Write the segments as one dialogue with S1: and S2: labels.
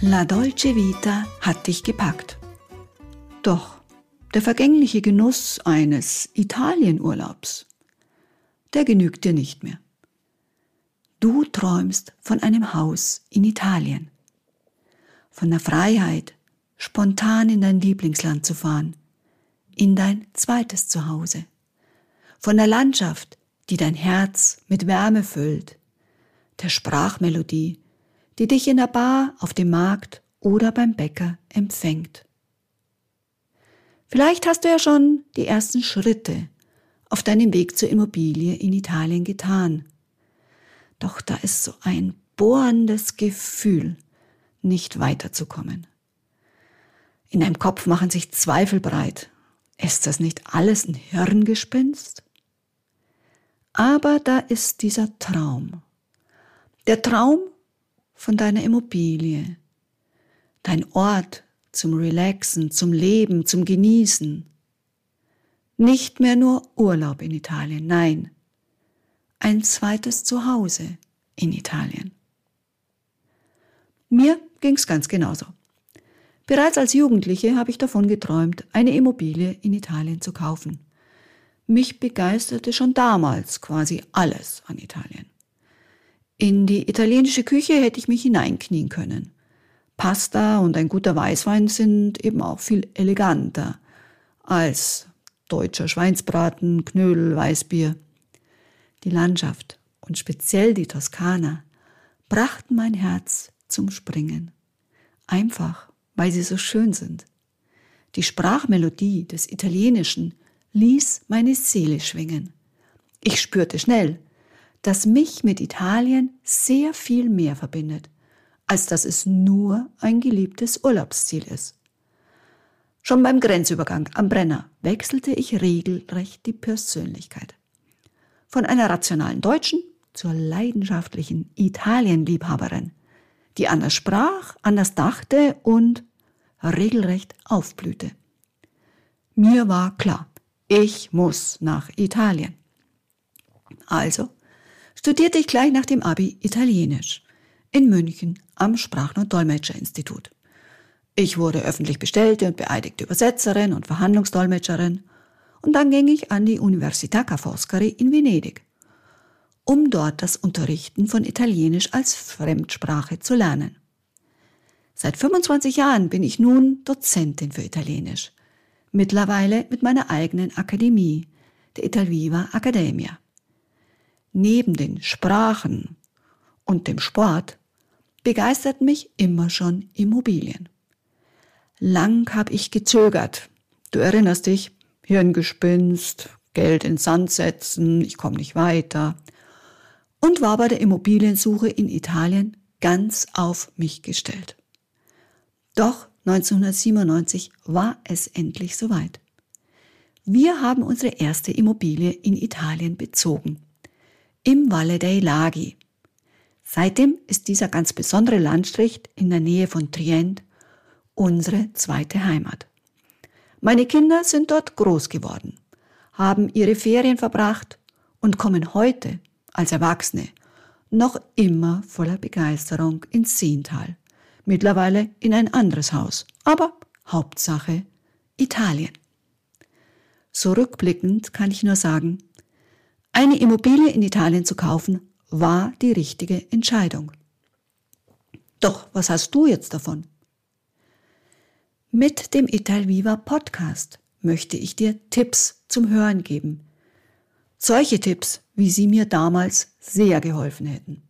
S1: La Dolce Vita hat dich gepackt. Doch der vergängliche Genuss eines Italienurlaubs, der genügt dir nicht mehr. Du träumst von einem Haus in Italien, von der Freiheit, spontan in dein Lieblingsland zu fahren, in dein zweites Zuhause, von der Landschaft, die dein Herz mit Wärme füllt, der Sprachmelodie, die dich in der Bar, auf dem Markt oder beim Bäcker empfängt. Vielleicht hast du ja schon die ersten Schritte auf deinem Weg zur Immobilie in Italien getan. Doch da ist so ein bohrendes Gefühl, nicht weiterzukommen. In deinem Kopf machen sich Zweifel breit. Ist das nicht alles ein Hirngespinst? Aber da ist dieser Traum. Der Traum von deiner Immobilie, dein Ort zum Relaxen, zum Leben, zum Genießen. Nicht mehr nur Urlaub in Italien, nein, ein zweites Zuhause in Italien. Mir ging's ganz genauso. Bereits als Jugendliche habe ich davon geträumt, eine Immobilie in Italien zu kaufen. Mich begeisterte schon damals quasi alles an Italien. In die italienische Küche hätte ich mich hineinknien können. Pasta und ein guter Weißwein sind eben auch viel eleganter als deutscher Schweinsbraten, Knödel, Weißbier. Die Landschaft und speziell die Toskana brachten mein Herz zum Springen. Einfach, weil sie so schön sind. Die Sprachmelodie des Italienischen ließ meine Seele schwingen. Ich spürte schnell, dass mich mit Italien sehr viel mehr verbindet, als dass es nur ein geliebtes Urlaubsziel ist. Schon beim Grenzübergang am Brenner wechselte ich regelrecht die Persönlichkeit. Von einer rationalen Deutschen zur leidenschaftlichen Italienliebhaberin, die anders sprach, anders dachte und regelrecht aufblühte. Mir war klar, ich muss nach Italien. Also studierte ich gleich nach dem Abi Italienisch in München am Sprachen- und Dolmetscherinstitut. Ich wurde öffentlich bestellte und beeidigte Übersetzerin und Verhandlungsdolmetscherin und dann ging ich an die Università Ca' Foscari in Venedig, um dort das Unterrichten von Italienisch als Fremdsprache zu lernen. Seit 25 Jahren bin ich nun Dozentin für Italienisch, mittlerweile mit meiner eigenen Akademie, der Italviva Accademia. Neben den Sprachen und dem Sport begeistert mich immer schon Immobilien. Lang habe ich gezögert. Du erinnerst dich, Hirngespinst, Geld in Sand setzen, ich komme nicht weiter. Und war bei der Immobiliensuche in Italien ganz auf mich gestellt. Doch 1997 war es endlich soweit. Wir haben unsere erste Immobilie in Italien bezogen im Valle dei Laghi. Seitdem ist dieser ganz besondere Landstrich in der Nähe von Trient unsere zweite Heimat. Meine Kinder sind dort groß geworden, haben ihre Ferien verbracht und kommen heute als Erwachsene noch immer voller Begeisterung ins Seental, mittlerweile in ein anderes Haus, aber Hauptsache Italien. So rückblickend kann ich nur sagen, eine Immobilie in Italien zu kaufen, war die richtige Entscheidung. Doch was hast du jetzt davon? Mit dem Italviva Podcast möchte ich dir Tipps zum Hören geben. Solche Tipps, wie sie mir damals sehr geholfen hätten.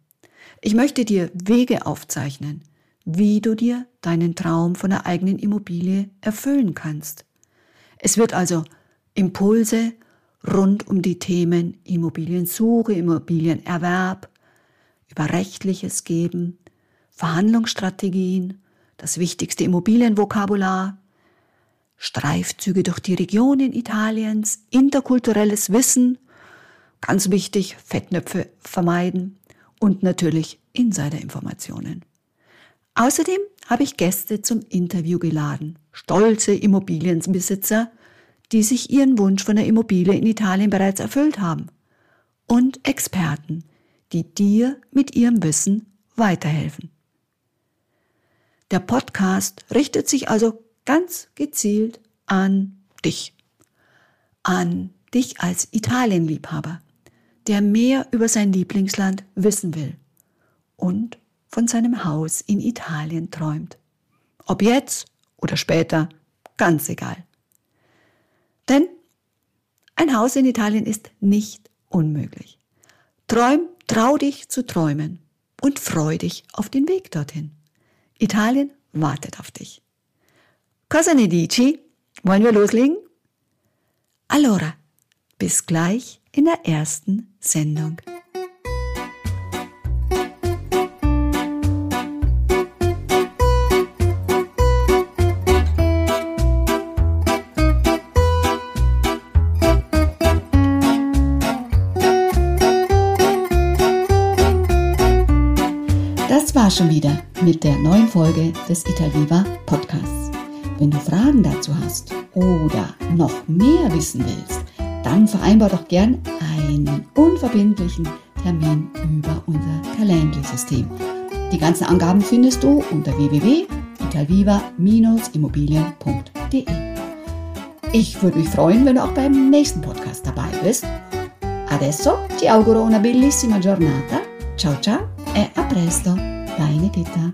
S1: Ich möchte dir Wege aufzeichnen, wie du dir deinen Traum von der eigenen Immobilie erfüllen kannst. Es wird also Impulse rund um die Themen Immobiliensuche, Immobilienerwerb, über rechtliches Geben, Verhandlungsstrategien, das wichtigste Immobilienvokabular, Streifzüge durch die Regionen Italiens, interkulturelles Wissen, ganz wichtig, Fettnöpfe vermeiden und natürlich Insiderinformationen. Außerdem habe ich Gäste zum Interview geladen, stolze Immobilienbesitzer, die sich ihren Wunsch von der Immobilie in Italien bereits erfüllt haben und Experten, die dir mit ihrem Wissen weiterhelfen. Der Podcast richtet sich also ganz gezielt an dich, an dich als Italienliebhaber, der mehr über sein Lieblingsland wissen will und von seinem Haus in Italien träumt. Ob jetzt oder später, ganz egal. Denn ein Haus in Italien ist nicht unmöglich. Träum, trau dich zu träumen und freu dich auf den Weg dorthin. Italien wartet auf dich. Cosa ne dici? Wollen wir loslegen? Allora, bis gleich in der ersten Sendung. Das war schon wieder mit der neuen Folge des Italviva Podcasts. Wenn du Fragen dazu hast oder noch mehr wissen willst, dann vereinbar doch gern einen unverbindlichen Termin über unser Calendly-System. Die ganzen Angaben findest du unter www.italviva-immobilien.de. Ich würde mich freuen, wenn du auch beim nächsten Podcast dabei bist. Adesso ti auguro una bellissima giornata. Ciao ciao e a presto, deine Peter.